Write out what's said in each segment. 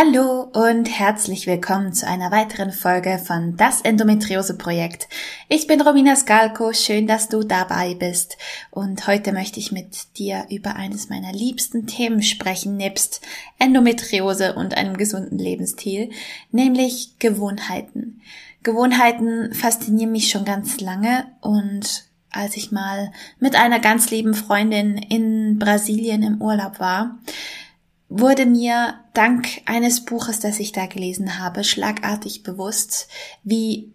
Hallo und herzlich willkommen zu einer weiteren Folge von Das Endometriose Projekt. Ich bin Romina Skalko, schön, dass du dabei bist und heute möchte ich mit dir über eines meiner liebsten Themen sprechen, nebst Endometriose und einem gesunden Lebensstil, nämlich Gewohnheiten. Gewohnheiten faszinieren mich schon ganz lange und als ich mal mit einer ganz lieben Freundin in Brasilien im Urlaub war, wurde mir dank eines Buches, das ich da gelesen habe, schlagartig bewusst, wie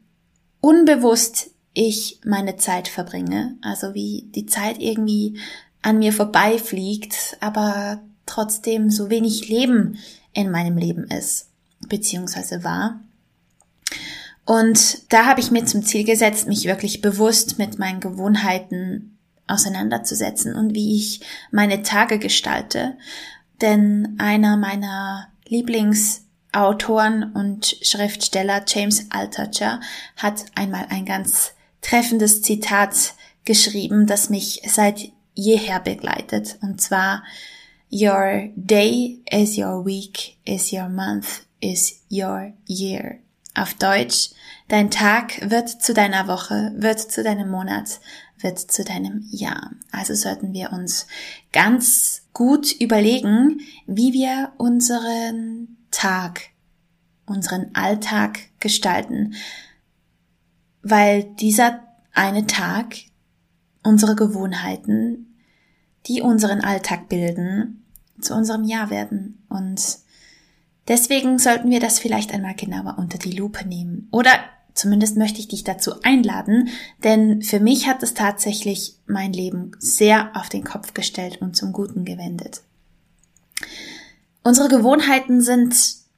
unbewusst ich meine Zeit verbringe, also wie die Zeit irgendwie an mir vorbeifliegt, aber trotzdem so wenig Leben in meinem Leben ist, beziehungsweise war. Und da habe ich mir zum Ziel gesetzt, mich wirklich bewusst mit meinen Gewohnheiten auseinanderzusetzen und wie ich meine Tage gestalte denn einer meiner Lieblingsautoren und Schriftsteller, James Altucher, hat einmal ein ganz treffendes Zitat geschrieben, das mich seit jeher begleitet, und zwar Your day is your week, is your month, is your year. Auf Deutsch, dein Tag wird zu deiner Woche, wird zu deinem Monat, wird zu deinem Jahr. Also sollten wir uns ganz gut überlegen, wie wir unseren Tag, unseren Alltag gestalten, weil dieser eine Tag unsere Gewohnheiten, die unseren Alltag bilden, zu unserem Jahr werden. Und deswegen sollten wir das vielleicht einmal genauer unter die Lupe nehmen. Oder Zumindest möchte ich dich dazu einladen, denn für mich hat es tatsächlich mein Leben sehr auf den Kopf gestellt und zum Guten gewendet. Unsere Gewohnheiten sind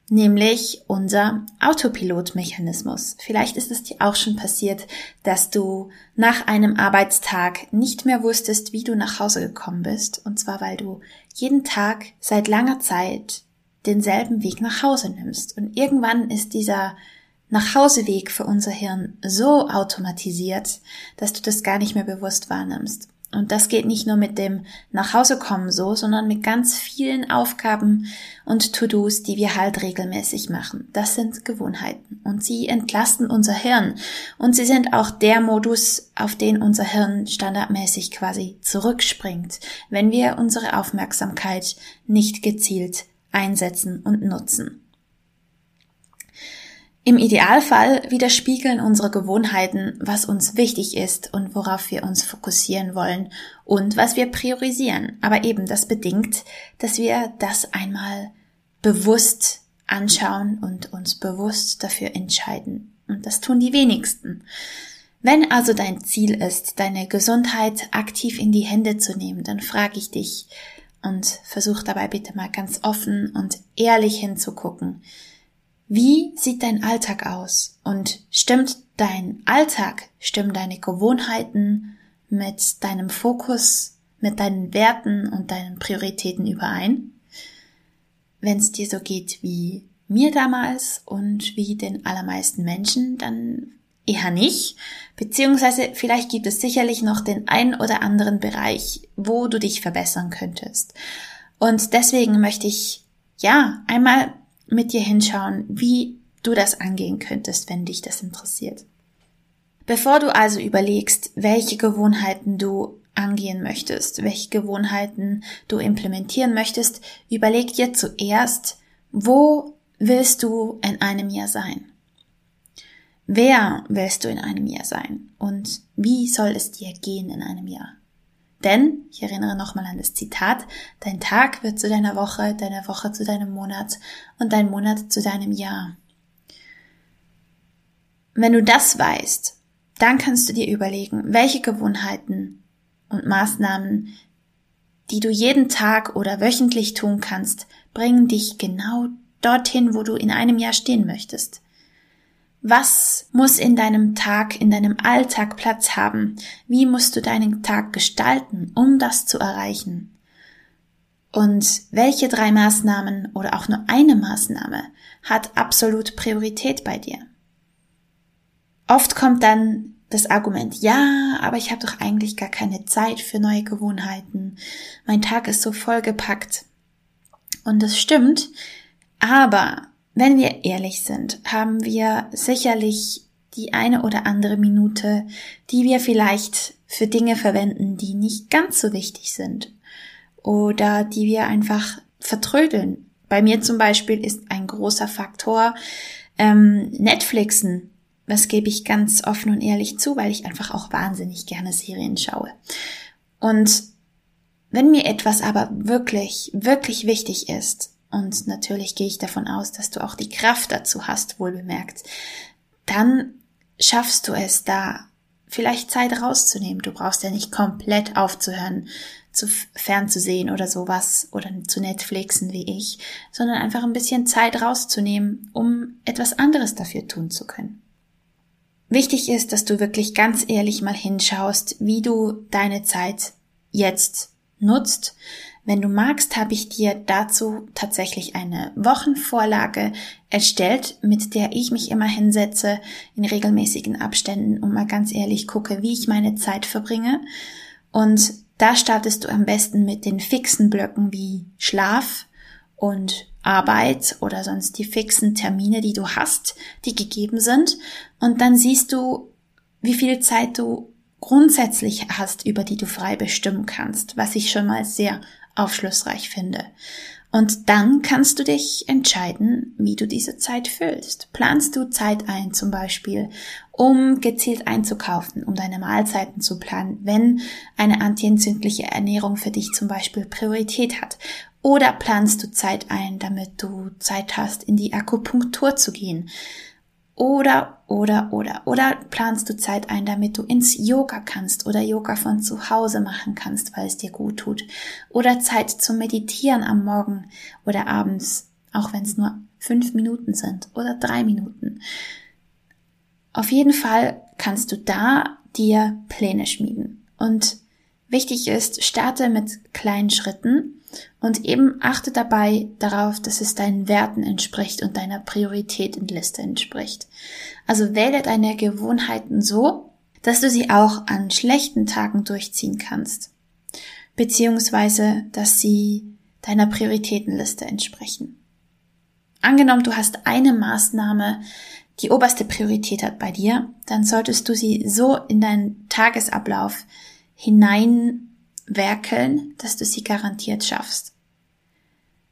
nämlich unser Autopilotmechanismus. Vielleicht ist es dir auch schon passiert, dass du nach einem Arbeitstag nicht mehr wusstest, wie du nach Hause gekommen bist, und zwar weil du jeden Tag seit langer Zeit denselben Weg nach Hause nimmst. Und irgendwann ist dieser Nachhauseweg für unser Hirn so automatisiert, dass du das gar nicht mehr bewusst wahrnimmst. Und das geht nicht nur mit dem Nachhausekommen so, sondern mit ganz vielen Aufgaben und To-Dos, die wir halt regelmäßig machen. Das sind Gewohnheiten und sie entlasten unser Hirn und sie sind auch der Modus, auf den unser Hirn standardmäßig quasi zurückspringt, wenn wir unsere Aufmerksamkeit nicht gezielt einsetzen und nutzen. Im Idealfall widerspiegeln unsere Gewohnheiten, was uns wichtig ist und worauf wir uns fokussieren wollen und was wir priorisieren. Aber eben das bedingt, dass wir das einmal bewusst anschauen und uns bewusst dafür entscheiden. Und das tun die wenigsten. Wenn also dein Ziel ist, deine Gesundheit aktiv in die Hände zu nehmen, dann frage ich dich und versuch dabei bitte mal ganz offen und ehrlich hinzugucken. Wie sieht dein Alltag aus? Und stimmt dein Alltag, stimmen deine Gewohnheiten mit deinem Fokus, mit deinen Werten und deinen Prioritäten überein? Wenn es dir so geht wie mir damals und wie den allermeisten Menschen, dann eher nicht. Beziehungsweise vielleicht gibt es sicherlich noch den ein oder anderen Bereich, wo du dich verbessern könntest. Und deswegen möchte ich ja einmal mit dir hinschauen, wie du das angehen könntest, wenn dich das interessiert. Bevor du also überlegst, welche Gewohnheiten du angehen möchtest, welche Gewohnheiten du implementieren möchtest, überleg dir zuerst, wo willst du in einem Jahr sein? Wer willst du in einem Jahr sein? Und wie soll es dir gehen in einem Jahr? Denn, ich erinnere nochmal an das Zitat, dein Tag wird zu deiner Woche, deine Woche zu deinem Monat und dein Monat zu deinem Jahr. Wenn du das weißt, dann kannst du dir überlegen, welche Gewohnheiten und Maßnahmen, die du jeden Tag oder wöchentlich tun kannst, bringen dich genau dorthin, wo du in einem Jahr stehen möchtest. Was muss in deinem Tag, in deinem Alltag Platz haben? Wie musst du deinen Tag gestalten, um das zu erreichen? Und welche drei Maßnahmen oder auch nur eine Maßnahme hat absolut Priorität bei dir? Oft kommt dann das Argument, ja, aber ich habe doch eigentlich gar keine Zeit für neue Gewohnheiten. Mein Tag ist so vollgepackt. Und das stimmt, aber wenn wir ehrlich sind, haben wir sicherlich die eine oder andere Minute, die wir vielleicht für Dinge verwenden, die nicht ganz so wichtig sind oder die wir einfach vertrödeln. Bei mir zum Beispiel ist ein großer Faktor ähm, Netflixen das gebe ich ganz offen und ehrlich zu, weil ich einfach auch wahnsinnig gerne Serien schaue. Und wenn mir etwas aber wirklich, wirklich wichtig ist, und natürlich gehe ich davon aus, dass du auch die Kraft dazu hast, wohl bemerkt, dann schaffst du es da vielleicht Zeit rauszunehmen. Du brauchst ja nicht komplett aufzuhören, zu fernzusehen oder sowas oder zu Netflixen wie ich, sondern einfach ein bisschen Zeit rauszunehmen, um etwas anderes dafür tun zu können. Wichtig ist, dass du wirklich ganz ehrlich mal hinschaust, wie du deine Zeit jetzt nutzt. Wenn du magst, habe ich dir dazu tatsächlich eine Wochenvorlage erstellt, mit der ich mich immer hinsetze in regelmäßigen Abständen und mal ganz ehrlich gucke, wie ich meine Zeit verbringe. Und da startest du am besten mit den fixen Blöcken wie Schlaf und Arbeit oder sonst die fixen Termine, die du hast, die gegeben sind. Und dann siehst du, wie viel Zeit du grundsätzlich hast, über die du frei bestimmen kannst, was ich schon mal sehr aufschlussreich finde. Und dann kannst du dich entscheiden, wie du diese Zeit füllst. Planst du Zeit ein, zum Beispiel, um gezielt einzukaufen, um deine Mahlzeiten zu planen, wenn eine antientzündliche Ernährung für dich zum Beispiel Priorität hat? Oder planst du Zeit ein, damit du Zeit hast, in die Akupunktur zu gehen? Oder, oder, oder, oder planst du Zeit ein, damit du ins Yoga kannst oder Yoga von zu Hause machen kannst, weil es dir gut tut? Oder Zeit zum Meditieren am Morgen oder abends, auch wenn es nur fünf Minuten sind oder drei Minuten. Auf jeden Fall kannst du da dir Pläne schmieden. Und wichtig ist, starte mit kleinen Schritten und eben achte dabei darauf, dass es deinen Werten entspricht und deiner Prioritätenliste entspricht. Also wähle deine Gewohnheiten so, dass du sie auch an schlechten Tagen durchziehen kannst. Beziehungsweise, dass sie deiner Prioritätenliste entsprechen. Angenommen, du hast eine Maßnahme, die oberste Priorität hat bei dir, dann solltest du sie so in deinen Tagesablauf hinein werkeln, dass du sie garantiert schaffst.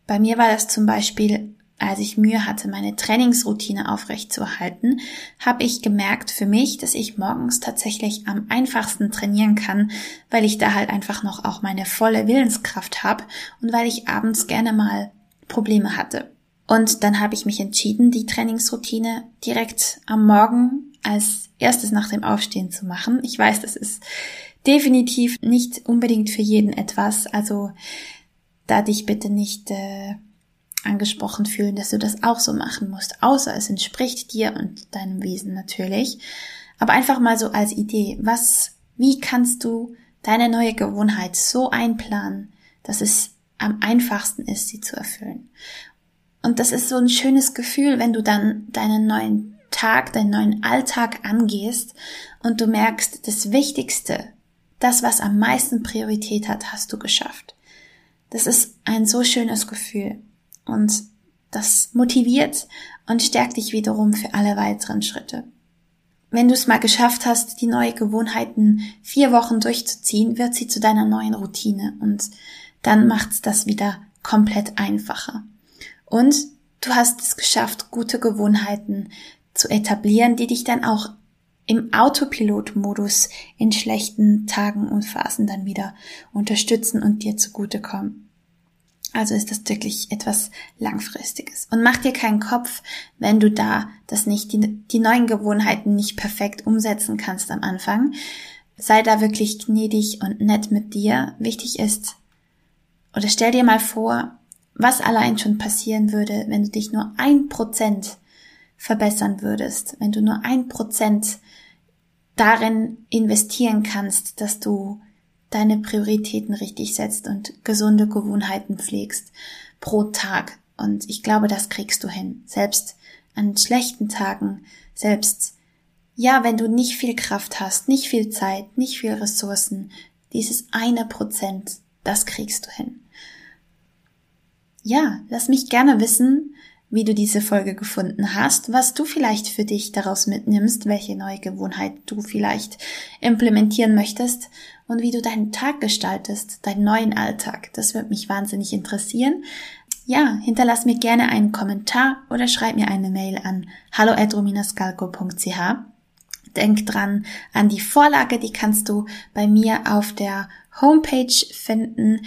Bei mir war das zum Beispiel, als ich Mühe hatte, meine Trainingsroutine aufrechtzuerhalten, habe ich gemerkt für mich, dass ich morgens tatsächlich am einfachsten trainieren kann, weil ich da halt einfach noch auch meine volle Willenskraft habe und weil ich abends gerne mal Probleme hatte. Und dann habe ich mich entschieden, die Trainingsroutine direkt am Morgen als erstes nach dem Aufstehen zu machen. Ich weiß, das ist definitiv nicht unbedingt für jeden etwas. Also da dich bitte nicht äh, angesprochen fühlen, dass du das auch so machen musst, außer es entspricht dir und deinem Wesen natürlich. Aber einfach mal so als Idee, was, wie kannst du deine neue Gewohnheit so einplanen, dass es am einfachsten ist, sie zu erfüllen. Und das ist so ein schönes Gefühl, wenn du dann deinen neuen Tag, deinen neuen Alltag angehst und du merkst, das Wichtigste, das, was am meisten Priorität hat, hast du geschafft. Das ist ein so schönes Gefühl und das motiviert und stärkt dich wiederum für alle weiteren Schritte. Wenn du es mal geschafft hast, die neue Gewohnheiten vier Wochen durchzuziehen, wird sie zu deiner neuen Routine und dann macht's das wieder komplett einfacher. Und du hast es geschafft, gute Gewohnheiten zu etablieren, die dich dann auch im Autopilot-Modus in schlechten Tagen und Phasen dann wieder unterstützen und dir zugutekommen. Also ist das wirklich etwas Langfristiges. Und mach dir keinen Kopf, wenn du da das nicht, die, die neuen Gewohnheiten nicht perfekt umsetzen kannst am Anfang. Sei da wirklich gnädig und nett mit dir. Wichtig ist, oder stell dir mal vor, was allein schon passieren würde, wenn du dich nur ein Prozent verbessern würdest, wenn du nur ein Prozent darin investieren kannst, dass du deine Prioritäten richtig setzt und gesunde Gewohnheiten pflegst pro Tag. Und ich glaube, das kriegst du hin. Selbst an schlechten Tagen, selbst ja, wenn du nicht viel Kraft hast, nicht viel Zeit, nicht viel Ressourcen, dieses eine Prozent, das kriegst du hin. Ja, lass mich gerne wissen, wie du diese Folge gefunden hast, was du vielleicht für dich daraus mitnimmst, welche neue Gewohnheit du vielleicht implementieren möchtest und wie du deinen Tag gestaltest, deinen neuen Alltag. Das wird mich wahnsinnig interessieren. Ja, hinterlass mir gerne einen Kommentar oder schreib mir eine Mail an hallo@rominascalco.ch. Denk dran an die Vorlage, die kannst du bei mir auf der Homepage finden.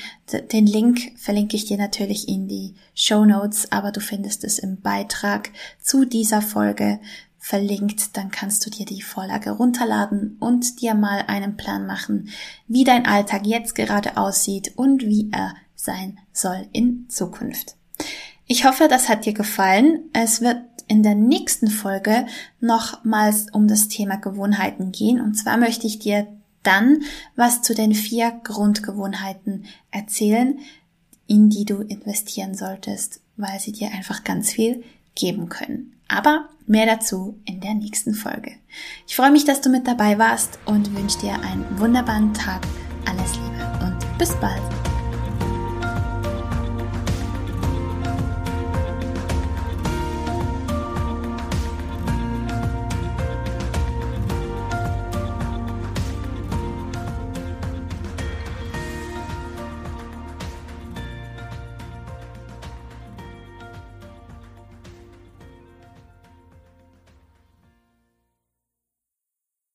Den Link verlinke ich dir natürlich in die Show Notes, aber du findest es im Beitrag zu dieser Folge verlinkt. Dann kannst du dir die Vorlage runterladen und dir mal einen Plan machen, wie dein Alltag jetzt gerade aussieht und wie er sein soll in Zukunft. Ich hoffe, das hat dir gefallen. Es wird in der nächsten Folge nochmals um das Thema Gewohnheiten gehen. Und zwar möchte ich dir dann was zu den vier Grundgewohnheiten erzählen, in die du investieren solltest, weil sie dir einfach ganz viel geben können. Aber mehr dazu in der nächsten Folge. Ich freue mich, dass du mit dabei warst und wünsche dir einen wunderbaren Tag. Alles Liebe und bis bald.